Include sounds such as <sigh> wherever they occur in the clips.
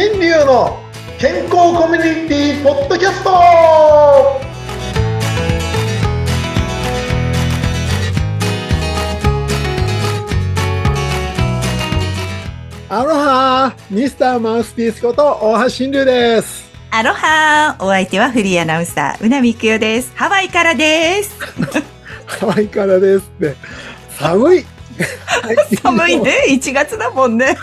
新流の健康コミュニティポッドキャストアロハミスターマウスピースこと大橋新流ですアロハお相手はフリーアナウンサー、うなみくよです。ハワイからです。<laughs> ハワイからですって寒い <laughs> 寒いね。1月だもんね。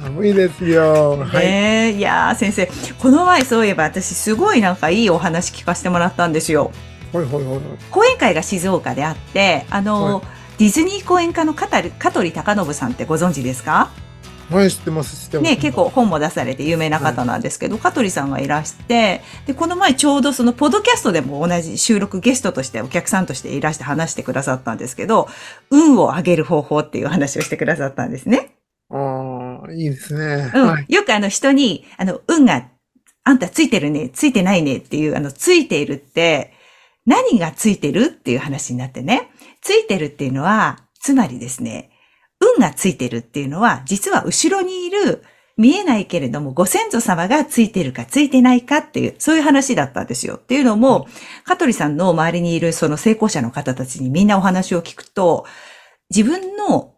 寒いですよ。はい、いやー先生、この前そういえば私すごいなんかいいお話聞かせてもらったんですよ。ほいほいほい講演会が静岡であって、あの、はい。ディズニー講演家の香取香取隆信さんってご存知ですか？はい知ってます知ってます。ね、結構本も出されて有名な方なんですけど、香取さんがいらして、で、この前ちょうどそのポッドキャストでも同じ収録ゲストとしてお客さんとしていらして話してくださったんですけど、運を上げる方法っていう話をしてくださったんですね。いいですね、うん。はいよくあの人に、あの、運が、あんたついてるね、ついてないねっていう、あの、ついているって、何がついてるっていう話になってね。ついてるっていうのは、つまりですね、運がついてるっていうのは、実は後ろにいる、見えないけれども、ご先祖様がついてるかついてないかっていう、そういう話だったんですよ。っていうのも、香取さんの周りにいるその成功者の方たちにみんなお話を聞くと、自分の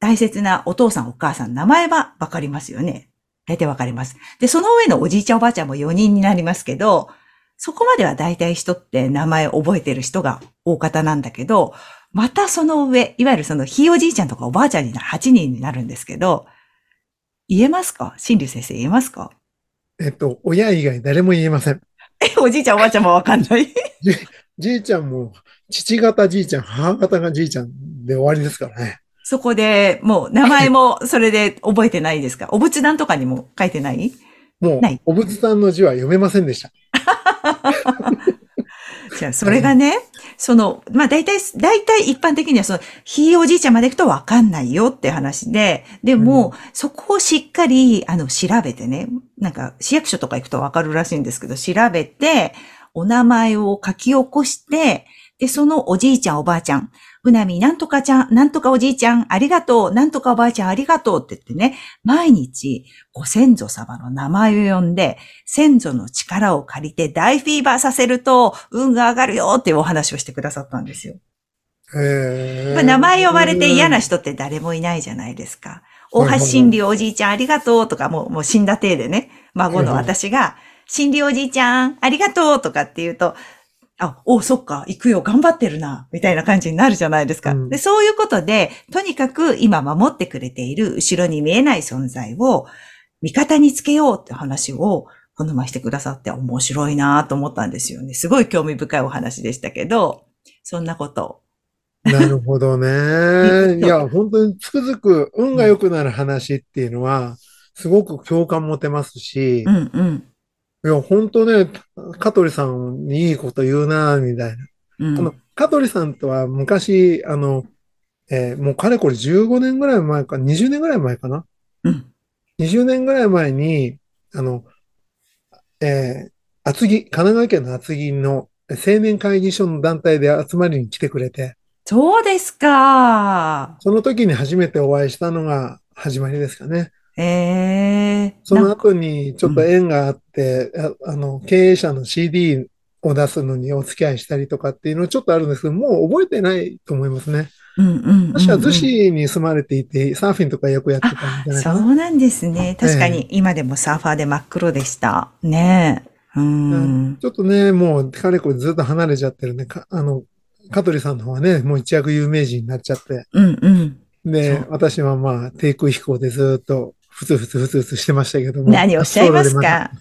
大切なお父さんお母さん、名前はわかりますよね。大体わかります。で、その上のおじいちゃんおばあちゃんも4人になりますけど、そこまでは大体人って名前覚えてる人が大方なんだけど、またその上、いわゆるそのひいおじいちゃんとかおばあちゃんになる8人になるんですけど、言えますか？新竜先生言えますか？えっと親以外誰も言えません。<laughs> え、おじいちゃんおばあちゃんもわかんない。じいちゃんも父方じいちゃん母方がじいちゃんで終わりですからねそこで、もう名前も <laughs> それで覚えてないですか？お仏壇とかにも書いてない？もうない？お仏さんの字は読めませんでした。<laughs> じゃあ、それがね、その、まあ大体、大体一般的にはその、ひいおじいちゃんまで行くとわかんないよって話で、でも、そこをしっかり、あの、調べてね、なんか、市役所とか行くとわかるらしいんですけど、調べて、お名前を書き起こして、で、そのおじいちゃんおばあちゃん、うなみなんとかちゃん、なんとかおじいちゃん、ありがとう、なんとかおばあちゃん、ありがとうって言ってね、毎日、ご先祖様の名前を呼んで、先祖の力を借りて大フィーバーさせると、運が上がるよっていうお話をしてくださったんですよ。へー。やっぱ名前呼ばれて嫌な人って誰もいないじゃないですか。大橋真理おじいちゃんありがとうとか、もう、もう死んだ体でね、孫の私が、真理おじいちゃんありがとうとかって言うと、あ、おそっか、行くよ、頑張ってるな、みたいな感じになるじゃないですか。うんで、そういうことで、とにかく今守ってくれている後ろに見えない存在を味方につけようって話をこの前してくださって面白いなと思ったんですよね。すごい興味深いお話でしたけど、そんなことをなるほどね。<laughs> いや、本当につくづく運が良くなる話っていうのは、すごく共感持てますしう、んうん。いや、本当ね、香取さんにいいこと言うな、みたいな。うんあの、香取さんとは昔、あの、えーもうかれこれ15年ぐらい前か、20年ぐらい前かな？うん。20年ぐらい前に、あの、えー厚木、神奈川県の厚木の青年会議所の団体で集まりに来てくれて、そうですか。その時に初めてお会いしたのが始まりですかね。ええその後にちょっと縁があって、ああの、経営者の CD を出すのにお付き合いしたりとかっていうのちょっとあるんですけど、もう覚えてないと思いますね。うんうんうんうん確か逗子に住まれていて、サーフィンとかよくやってたんじゃないそ。うなんですね。確かに今でもサーファーで真っ黒でした。ねえ。うん。ちょっとね、もう、かれこれずっと離れちゃってるね。かあの、香取さんの方はね、もう一躍有名人になっちゃって。うんうん。で私はまあ、低空飛行でずっと、ふつふつふつふつしてましたけども。何をおっしゃいますか？<laughs>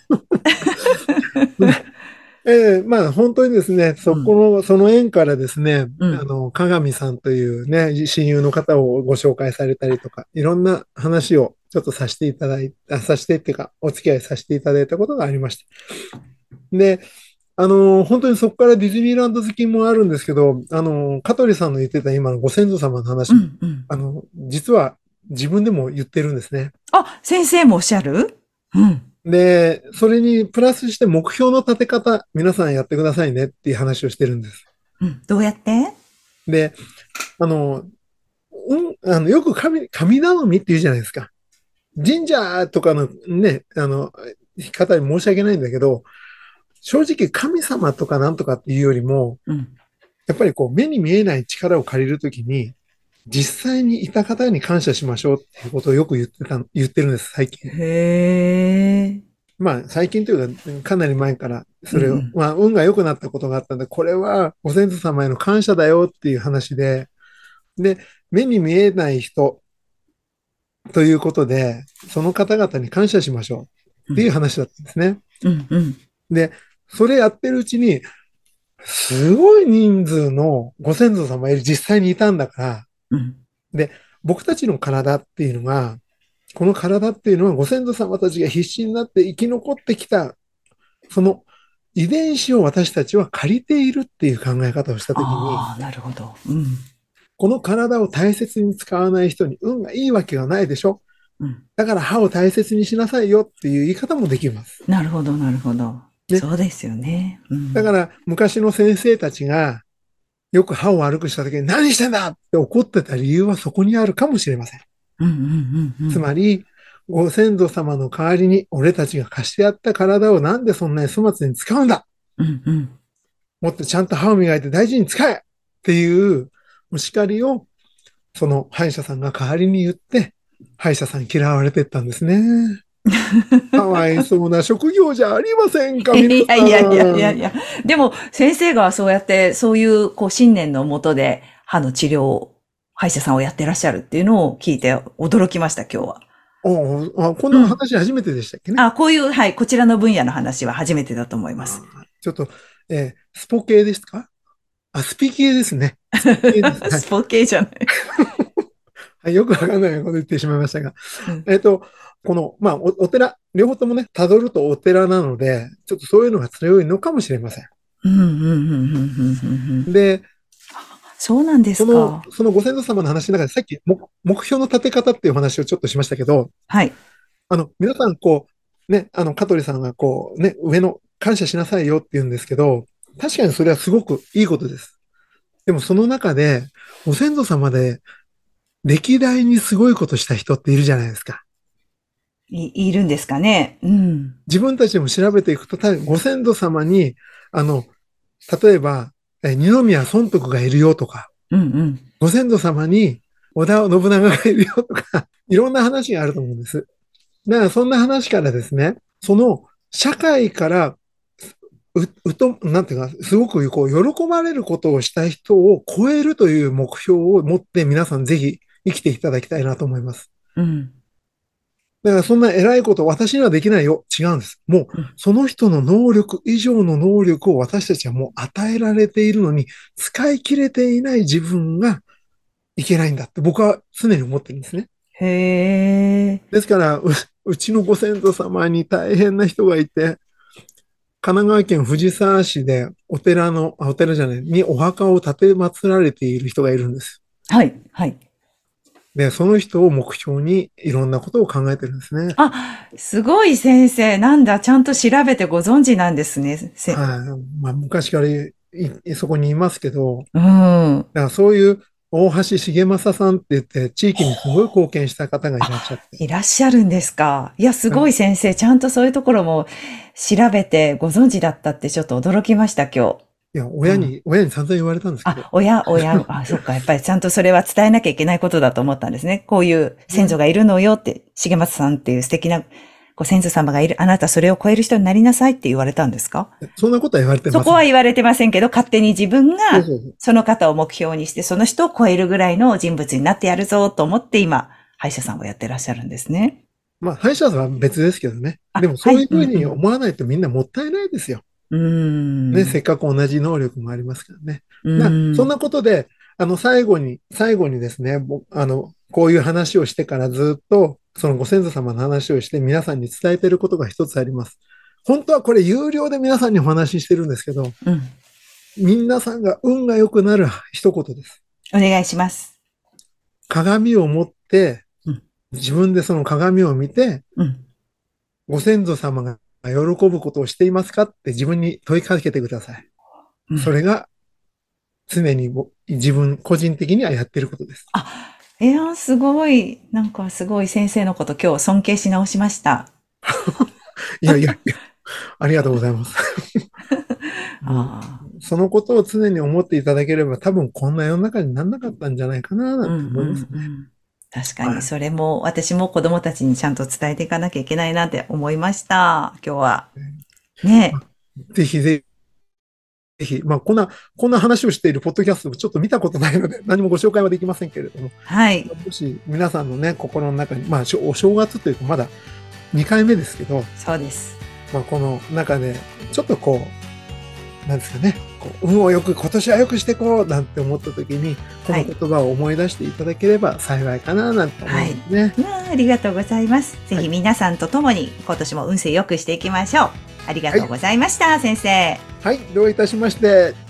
ええまあ、本当にですね、そこの、その縁からですね、うんあの、鏡さんというね、親友の方をご紹介されたりとか、いろんな話をちょっとさせていただいた、させてっていうか、お付き合いさせていただいたことがありました。で、あの、本当にそこからディズニーランド好きもあるんですけど、あの、香取さんの言ってた今のご先祖様の話、うんうん。あの、実は自分でも言ってるんですね。あ、先生もおっしゃる？うん。で、それにプラスして目標の立て方、皆さんやってくださいねっていう話をしてるんです。うん。どうやって？で、あの、うん、あの、よく神、神頼みって言うじゃないですか。神社とかのね、あの、方に申し訳ないんだけど、正直神様とかなんとかっていうよりも、うん。やっぱりこう目に見えない力を借りるときに、実際にいた方に感謝しましょうっていうことをよく言ってた、言ってるんです、最近。へえ。まあ、最近というか、かなり前から、それを、うんうんまあ、運が良くなったことがあったんで、これはご先祖様への感謝だよっていう話で、で、目に見えない人ということで、その方々に感謝しましょうっていう話だったんですね。うんうん。で、それやってるうちに、すごい人数のご先祖様実際にいたんだから、うん。僕たちの体っていうのが、この体っていうのはご先祖様たちが必死になって生き残ってきた、その遺伝子を私たちは借りているっていう考え方をしたときに、なるほど。うん。この体を大切に使わない人に運がいいわけがないでしょうん。だから歯を大切にしなさいよっていう言い方もできます。なるほど、なるほど。ねそうですよね。うん。だから昔の先生たちがよく歯を悪くした時に何してんだって怒ってた理由はそこにあるかもしれません。うんうんうんうん。つまり、ご先祖様の代わりに俺たちが貸してやった体をなんでそんなに粗末に使うんだ？うんうん。もっとちゃんと歯を磨いて大事に使えっていうお叱りを、その歯医者さんが代わりに言って、歯医者さんに嫌われてったんですね。かわいそうな職業じゃありませんか、<laughs> い。やいやいやいやいや。でも、先生がそうやって、そういう、こう、信念のもとで、歯の治療を、歯医者さんをやってらっしゃるっていうのを聞いて驚きました、今日は。おうあこんな話初めてでしたっけね？あ、こういう、はい、こちらの分野の話は初めてだと思います。あちょっと、えースポ系ですか？あ、スピ系ですね。スピ系 <laughs> はいスポ系じゃない。<laughs> はい、よくわかんないこと言ってしまいましたが。うんえっと、この、まあお、お寺、両方ともね、辿るとお寺なので、ちょっとそういうのが強いのかもしれません。で、そうなんですそのか。、そのご先祖様の話の中で、さっき目目標の立て方っていうお話をちょっとしましたけど、はい。あの、皆さん、こう、ね、あの、香取さんがこう、ね、上の感謝しなさいよって言うんですけど、確かにそれはすごくいいことです。でもその中で、ご先祖様で、歴代にすごいことした人っているじゃないですか。い、いるんですかね？うん。自分たちでも調べていくと、たご先祖様に、あの、例えば、え二宮尊徳がいるよとか、うんうん。ご先祖様に織田信長がいるよとか、<laughs> いろんな話があると思うんです。だからそんな話からですね、その社会から、う、うと、なんていうか、すごくこう、喜ばれることをした人を超えるという目標を持って皆さんぜひ生きていただきたいなと思います。うん。だからそんな偉いこと私にはできないよ。違うんです。もううんその人の能力以上の能力を私たちはもう与えられているのに使い切れていない自分がいけないんだって僕は常に思ってるんですね。へえ。ですから、ううちのご先祖様に大変な人がいて、神奈川県藤沢市でお寺の、あお寺じゃない、にお墓を建て祀られている人がいるんです。はい、はい。で、その人を目標にいろんなことを考えてるんですね。あ、すごい先生。なんだ、ちゃんと調べてご存知なんですね。せはい。まあ、昔からそこにいますけど、うん。だからそういう大橋重正さんって言って、地域にすごい貢献した方がいらっしゃって。いらっしゃるんですか。いや、すごい先生。ちゃんとそういうところも調べてご存知だったってちょっと驚きました、今日。いや、親に、親に散々言われたんですけどあ、、親、親、あ、そっか。やっぱりちゃんとそれは伝えなきゃいけないことだと思ったんですね。こういう先祖がいるのよって、重松さんっていう素敵なご先祖様がいる。あなたそれを超える人になりなさいって言われたんですか？そんなことは言われてません。そこは言われてませんけど、勝手に自分がその方を目標にして、その人を超えるぐらいの人物になってやるぞと思って今、歯医者さんをやってらっしゃるんですね。まあ、歯医者さんは別ですけどね。あでもそういうふうに思わないとみんなもったいないですよ。うーん。ね、せっかく同じ能力もありますからね。んそんなことで、あの、最後に、最後にですね、ぼあの、こういう話をしてからずっと、そのご先祖様の話をして皆さんに伝えていることが一つあります。本当はこれ有料で皆さんにお話ししてるんですけど、うん。皆さんが運が良くなる一言です。お願いします。鏡を持ってうん、自分でその鏡を見て、うん。ご先祖様が喜ぶことをしていますかって自分に問いかけてください。うんそれが常にぼ自分個人的にはやってることです。いや、すごい。なんかすごい先生のこと今日尊敬し直しました。<laughs> いやいやいや、ありがとうございます。<laughs> あそのことを常に思っていただければ、多分こんな世の中にならなかったんじゃないかな、あ。なんて思います。うんうんうん確かに、はいそれも私も子供たちにちゃんと伝えていかなきゃいけないなって思いました。今日は。ねぜひぜひ、ぜひ、まあ、こんな、こんな話をしているポッドキャストをちょっと見たことないので、何もご紹介はできませんけれども、はい。もし皆さんのね、心の中に、まあ、お正月というか、まだ2回目ですけど、そうです。まあ、この中で、ちょっとこう、なんですかね、運をよく、今年はよくしていこうなんて思った時に、この言葉を思い出していただければ幸いかななんて思うんですね。うわあありがとうございます。ぜはいひ皆さんと共に今年も運勢良くしていきましょう。ありがとうございました、先生。はい、どういたしまして。